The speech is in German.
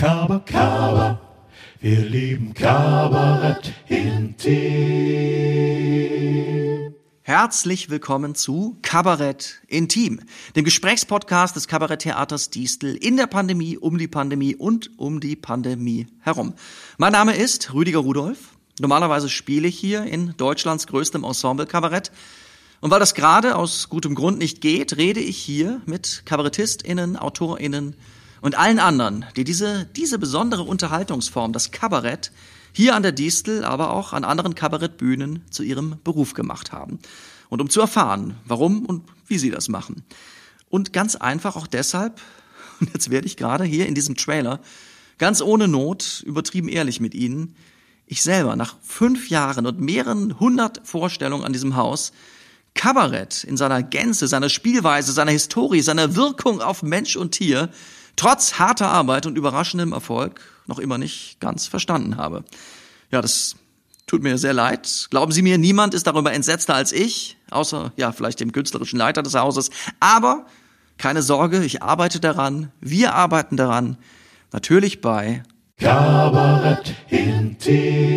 Kaba, Kaba, wir lieben Kabarett intim. Herzlich willkommen zu Kabarett Intim, dem Gesprächspodcast des Kabaretttheaters Distel in der Pandemie, um die Pandemie und um die Pandemie herum. Mein Name ist Rüdiger Rudolf. Normalerweise spiele ich hier in Deutschlands größtem Ensemble Kabarett. Und weil das gerade aus gutem Grund nicht geht, rede ich hier mit KabarettistInnen, AutorInnen, und allen anderen, die diese, diese besondere Unterhaltungsform, das Kabarett, hier an der Distel, aber auch an anderen Kabarettbühnen zu ihrem Beruf gemacht haben. Und um zu erfahren, warum und wie sie das machen. Und ganz einfach auch deshalb, und jetzt werde ich gerade hier in diesem Trailer ganz ohne Not übertrieben ehrlich mit Ihnen, ich selber nach fünf Jahren und mehreren hundert Vorstellungen an diesem Haus Kabarett in seiner Gänze, seiner Spielweise, seiner Historie, seiner Wirkung auf Mensch und Tier trotz harter Arbeit und überraschendem Erfolg noch immer nicht ganz verstanden habe. Ja, das tut mir sehr leid. Glauben Sie mir, niemand ist darüber entsetzter als ich, außer ja, vielleicht dem künstlerischen Leiter des Hauses. Aber keine Sorge, ich arbeite daran, wir arbeiten daran, natürlich bei Kabarett intim.